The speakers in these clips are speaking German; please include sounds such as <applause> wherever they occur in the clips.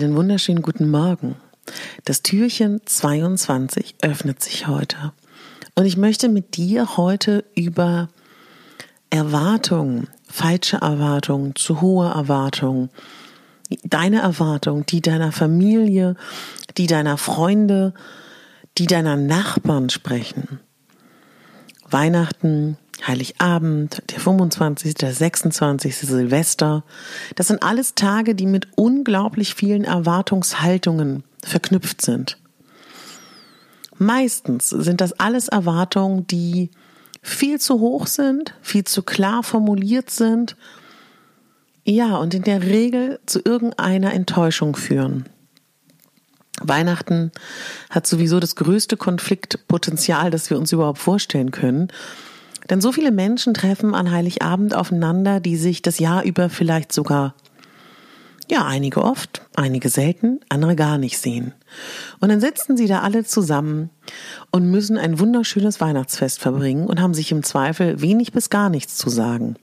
Einen wunderschönen guten Morgen. Das Türchen 22 öffnet sich heute. Und ich möchte mit dir heute über Erwartungen, falsche Erwartungen, zu hohe Erwartungen, deine Erwartungen, die deiner Familie, die deiner Freunde, die deiner Nachbarn sprechen. Weihnachten Heiligabend, der 25., der 26. Silvester. Das sind alles Tage, die mit unglaublich vielen Erwartungshaltungen verknüpft sind. Meistens sind das alles Erwartungen, die viel zu hoch sind, viel zu klar formuliert sind, ja, und in der Regel zu irgendeiner Enttäuschung führen. Weihnachten hat sowieso das größte Konfliktpotenzial, das wir uns überhaupt vorstellen können. Denn so viele Menschen treffen an Heiligabend aufeinander, die sich das Jahr über vielleicht sogar, ja, einige oft, einige selten, andere gar nicht sehen. Und dann sitzen sie da alle zusammen und müssen ein wunderschönes Weihnachtsfest verbringen und haben sich im Zweifel wenig bis gar nichts zu sagen.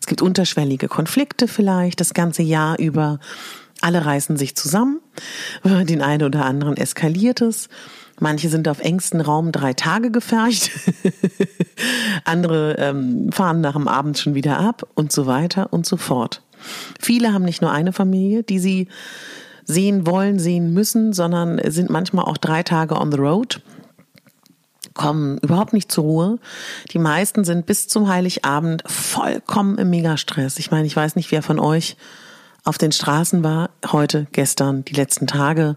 Es gibt unterschwellige Konflikte vielleicht das ganze Jahr über. Alle reißen sich zusammen, <laughs> den einen oder anderen eskaliert es. Manche sind auf engstem Raum drei Tage gefercht, <laughs> andere ähm, fahren nach dem Abend schon wieder ab und so weiter und so fort. Viele haben nicht nur eine Familie, die sie sehen wollen, sehen müssen, sondern sind manchmal auch drei Tage on the road kommen überhaupt nicht zur Ruhe. Die meisten sind bis zum Heiligabend vollkommen im Megastress. Ich meine, ich weiß nicht, wer von euch auf den Straßen war, heute, gestern, die letzten Tage.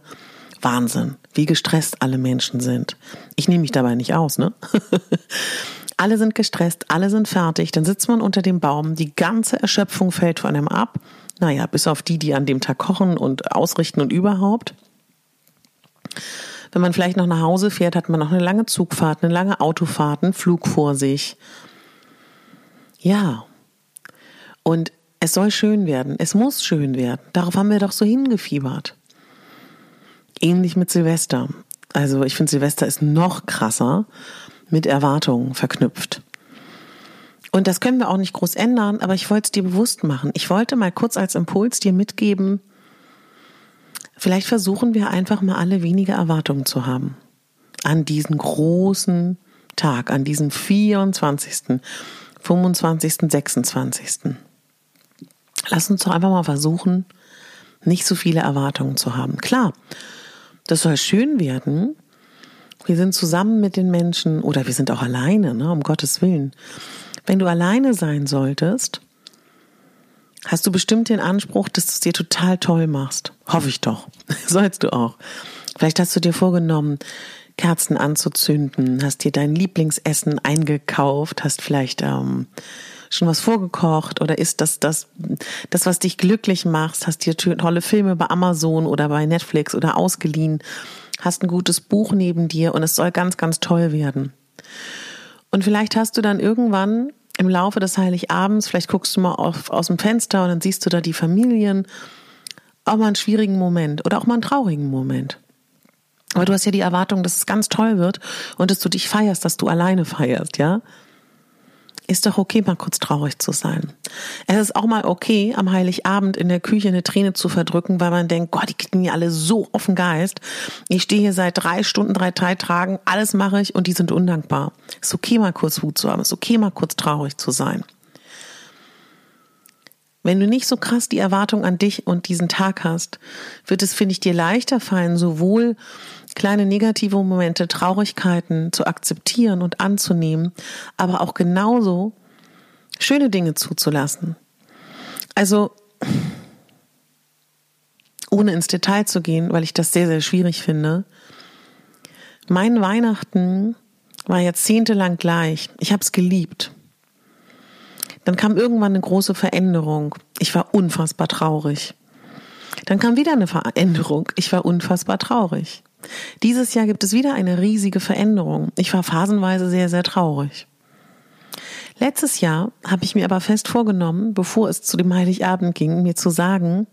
Wahnsinn, wie gestresst alle Menschen sind. Ich nehme mich dabei nicht aus, ne? <laughs> alle sind gestresst, alle sind fertig, dann sitzt man unter dem Baum, die ganze Erschöpfung fällt von einem ab. Naja, bis auf die, die an dem Tag kochen und ausrichten und überhaupt. Wenn man vielleicht noch nach Hause fährt, hat man noch eine lange Zugfahrt, eine lange Autofahrt, einen Flug vor sich. Ja. Und es soll schön werden. Es muss schön werden. Darauf haben wir doch so hingefiebert. Ähnlich mit Silvester. Also ich finde, Silvester ist noch krasser mit Erwartungen verknüpft. Und das können wir auch nicht groß ändern, aber ich wollte es dir bewusst machen. Ich wollte mal kurz als Impuls dir mitgeben, vielleicht versuchen wir einfach mal alle weniger Erwartungen zu haben. An diesen großen Tag, an diesem 24., 25., 26. Lass uns doch einfach mal versuchen, nicht so viele Erwartungen zu haben. Klar, das soll schön werden. Wir sind zusammen mit den Menschen oder wir sind auch alleine, ne, um Gottes Willen. Wenn du alleine sein solltest, hast du bestimmt den Anspruch, dass du es dir total toll machst. Hoffe ich doch. <laughs> Sollst du auch. Vielleicht hast du dir vorgenommen, Kerzen anzuzünden, hast dir dein Lieblingsessen eingekauft, hast vielleicht ähm, schon was vorgekocht oder ist das das, das, was dich glücklich macht? Hast dir tolle Filme bei Amazon oder bei Netflix oder ausgeliehen? Hast ein gutes Buch neben dir und es soll ganz, ganz toll werden. Und vielleicht hast du dann irgendwann im Laufe des Heiligabends, vielleicht guckst du mal auf, aus dem Fenster und dann siehst du da die Familien, auch mal einen schwierigen Moment oder auch mal einen traurigen Moment. Aber du hast ja die Erwartung, dass es ganz toll wird und dass du dich feierst, dass du alleine feierst, ja? Ist doch okay, mal kurz traurig zu sein. Es ist auch mal okay, am Heiligabend in der Küche eine Träne zu verdrücken, weil man denkt, Gott, die kriegen mir alle so auf den Geist. Ich stehe hier seit drei Stunden, drei Tagen, alles mache ich und die sind undankbar. Ist okay, mal kurz Wut zu haben. Ist okay, mal kurz traurig zu sein. Wenn du nicht so krass die Erwartung an dich und diesen Tag hast, wird es, finde ich, dir leichter fallen, sowohl kleine negative Momente, Traurigkeiten zu akzeptieren und anzunehmen, aber auch genauso schöne Dinge zuzulassen. Also, ohne ins Detail zu gehen, weil ich das sehr, sehr schwierig finde. Mein Weihnachten war jahrzehntelang gleich. Ich habe es geliebt. Dann kam irgendwann eine große Veränderung. Ich war unfassbar traurig. Dann kam wieder eine Veränderung. Ich war unfassbar traurig. Dieses Jahr gibt es wieder eine riesige Veränderung. Ich war phasenweise sehr, sehr traurig. Letztes Jahr habe ich mir aber fest vorgenommen, bevor es zu dem Heiligabend ging, mir zu sagen,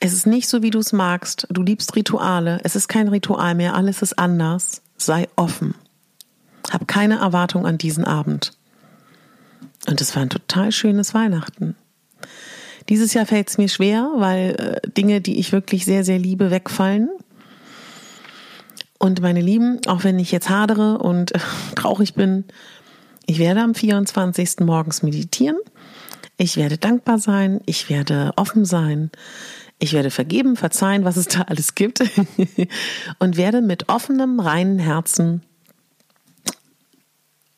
es ist nicht so, wie du es magst. Du liebst Rituale. Es ist kein Ritual mehr. Alles ist anders. Sei offen. Hab keine Erwartung an diesen Abend. Und es war ein total schönes Weihnachten. Dieses Jahr fällt es mir schwer, weil äh, Dinge, die ich wirklich sehr, sehr liebe, wegfallen. Und meine Lieben, auch wenn ich jetzt hadere und äh, <laughs> traurig bin, ich werde am 24. morgens meditieren. Ich werde dankbar sein. Ich werde offen sein. Ich werde vergeben, verzeihen, was es da alles gibt. <laughs> und werde mit offenem, reinen Herzen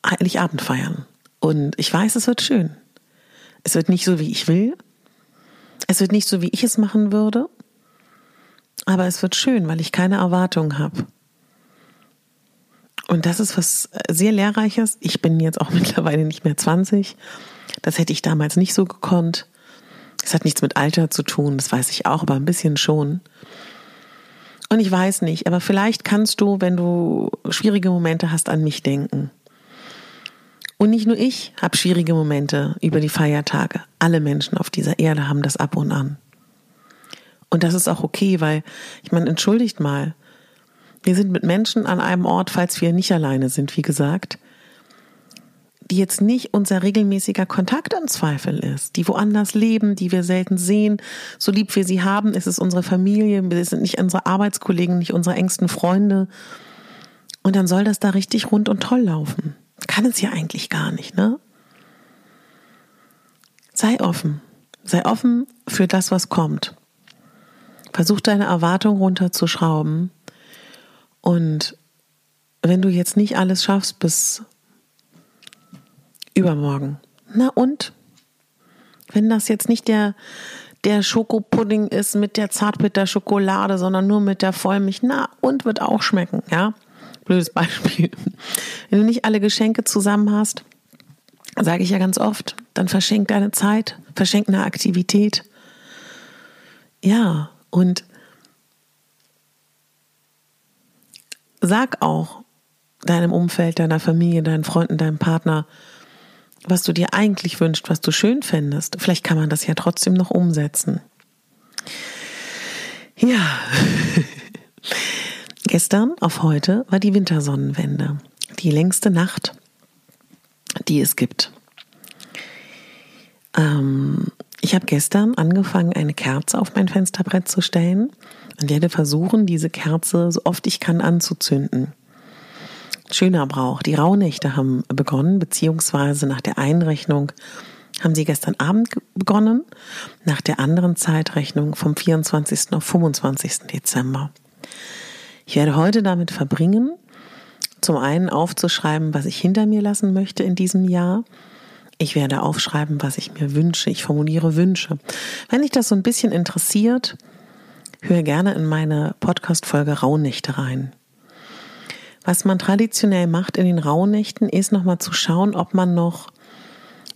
Heiligabend feiern. Und ich weiß, es wird schön. Es wird nicht so, wie ich will. Es wird nicht so, wie ich es machen würde. Aber es wird schön, weil ich keine Erwartungen habe. Und das ist was sehr Lehrreiches. Ich bin jetzt auch <laughs> mittlerweile nicht mehr 20. Das hätte ich damals nicht so gekonnt. Es hat nichts mit Alter zu tun, das weiß ich auch, aber ein bisschen schon. Und ich weiß nicht, aber vielleicht kannst du, wenn du schwierige Momente hast, an mich denken. Und nicht nur ich habe schwierige Momente über die Feiertage. Alle Menschen auf dieser Erde haben das ab und an. Und das ist auch okay, weil ich meine, entschuldigt mal, wir sind mit Menschen an einem Ort, falls wir nicht alleine sind, wie gesagt, die jetzt nicht unser regelmäßiger Kontakt im Zweifel ist, die woanders leben, die wir selten sehen, so lieb wir sie haben, ist es unsere Familie, wir sind nicht unsere Arbeitskollegen, nicht unsere engsten Freunde. Und dann soll das da richtig rund und toll laufen. Kann es ja eigentlich gar nicht, ne? Sei offen. Sei offen für das, was kommt. Versuch deine Erwartung runterzuschrauben und wenn du jetzt nicht alles schaffst bis übermorgen, na und? Wenn das jetzt nicht der, der Schokopudding ist mit der Zartbitterschokolade, sondern nur mit der Vollmilch, na und wird auch schmecken, ja? Blödes Beispiel. Wenn du nicht alle Geschenke zusammen hast, sage ich ja ganz oft, dann verschenk deine Zeit, verschenk eine Aktivität. Ja, und sag auch deinem Umfeld, deiner Familie, deinen Freunden, deinem Partner, was du dir eigentlich wünschst, was du schön fändest. Vielleicht kann man das ja trotzdem noch umsetzen. Ja. <laughs> Gestern auf heute war die Wintersonnenwende. Die längste Nacht, die es gibt. Ähm, ich habe gestern angefangen, eine Kerze auf mein Fensterbrett zu stellen und werde versuchen, diese Kerze so oft ich kann anzuzünden. Schöner Brauch. Die Rauhnächte haben begonnen, beziehungsweise nach der Einrechnung haben sie gestern Abend begonnen, nach der anderen Zeitrechnung vom 24. auf 25. Dezember. Ich werde heute damit verbringen, zum einen aufzuschreiben, was ich hinter mir lassen möchte in diesem Jahr. Ich werde aufschreiben, was ich mir wünsche. Ich formuliere Wünsche. Wenn dich das so ein bisschen interessiert, hör gerne in meine Podcast-Folge Rauhnächte rein. Was man traditionell macht in den Rauhnächten, ist nochmal zu schauen, ob man noch,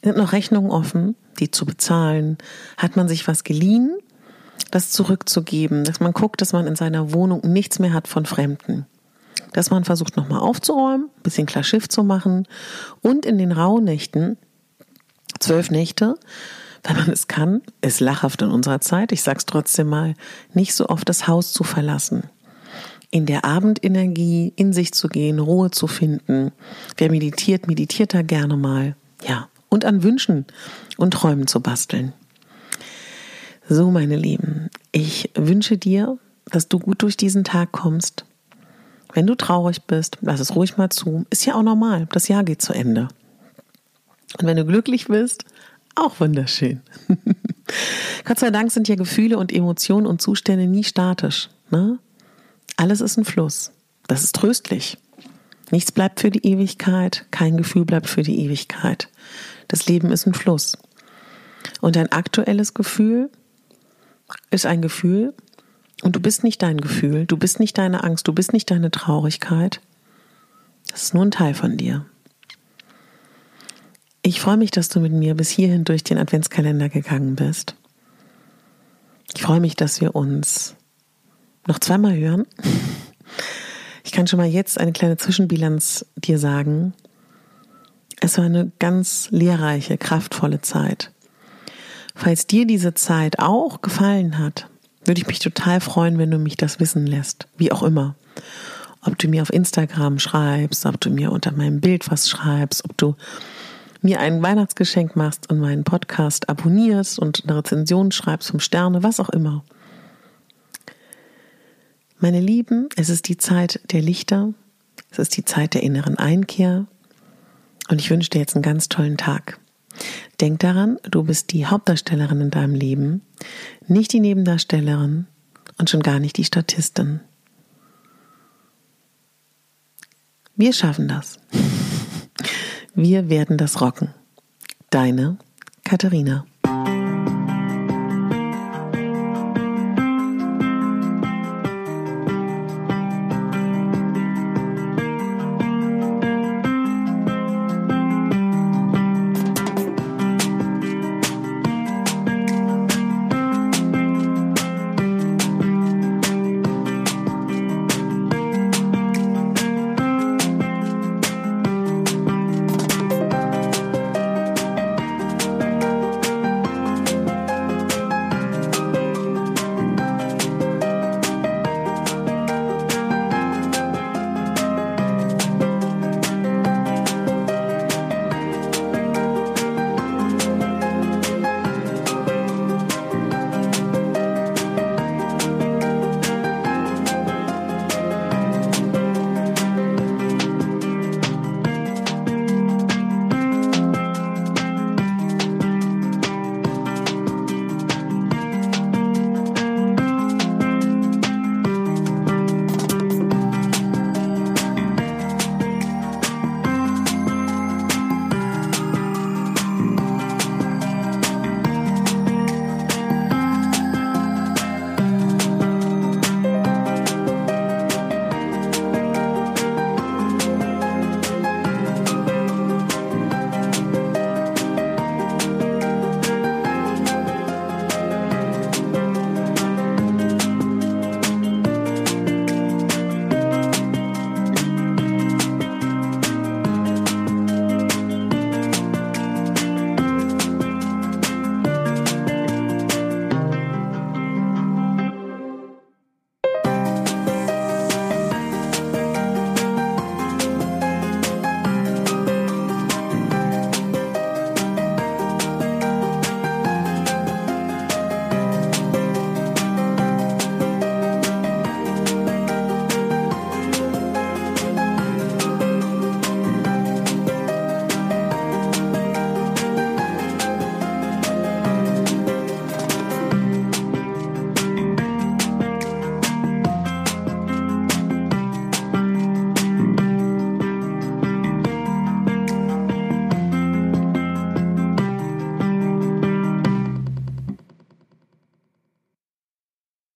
sind noch Rechnungen offen, die zu bezahlen? Hat man sich was geliehen? Das zurückzugeben, dass man guckt, dass man in seiner Wohnung nichts mehr hat von Fremden. Dass man versucht nochmal aufzuräumen, ein bisschen klar Schiff zu machen und in den Rauhnächten, zwölf Nächte, wenn man es kann, ist lachhaft in unserer Zeit, ich sag's trotzdem mal, nicht so oft das Haus zu verlassen. In der Abendenergie in sich zu gehen, Ruhe zu finden. Wer meditiert, meditiert da gerne mal. Ja, und an Wünschen und Träumen zu basteln. So, meine Lieben, ich wünsche dir, dass du gut durch diesen Tag kommst. Wenn du traurig bist, lass es ruhig mal zu. Ist ja auch normal. Das Jahr geht zu Ende. Und wenn du glücklich bist, auch wunderschön. <laughs> Gott sei Dank sind ja Gefühle und Emotionen und Zustände nie statisch. Ne? Alles ist ein Fluss. Das ist tröstlich. Nichts bleibt für die Ewigkeit, kein Gefühl bleibt für die Ewigkeit. Das Leben ist ein Fluss. Und ein aktuelles Gefühl ist ein Gefühl und du bist nicht dein Gefühl, du bist nicht deine Angst, du bist nicht deine Traurigkeit. Das ist nur ein Teil von dir. Ich freue mich, dass du mit mir bis hierhin durch den Adventskalender gegangen bist. Ich freue mich, dass wir uns noch zweimal hören. Ich kann schon mal jetzt eine kleine Zwischenbilanz dir sagen. Es war eine ganz lehrreiche, kraftvolle Zeit. Falls dir diese Zeit auch gefallen hat, würde ich mich total freuen, wenn du mich das wissen lässt. Wie auch immer. Ob du mir auf Instagram schreibst, ob du mir unter meinem Bild was schreibst, ob du mir ein Weihnachtsgeschenk machst und meinen Podcast abonnierst und eine Rezension schreibst vom Sterne, was auch immer. Meine Lieben, es ist die Zeit der Lichter, es ist die Zeit der inneren Einkehr und ich wünsche dir jetzt einen ganz tollen Tag. Denk daran, du bist die Hauptdarstellerin in deinem Leben, nicht die Nebendarstellerin und schon gar nicht die Statistin. Wir schaffen das. Wir werden das rocken. Deine Katharina.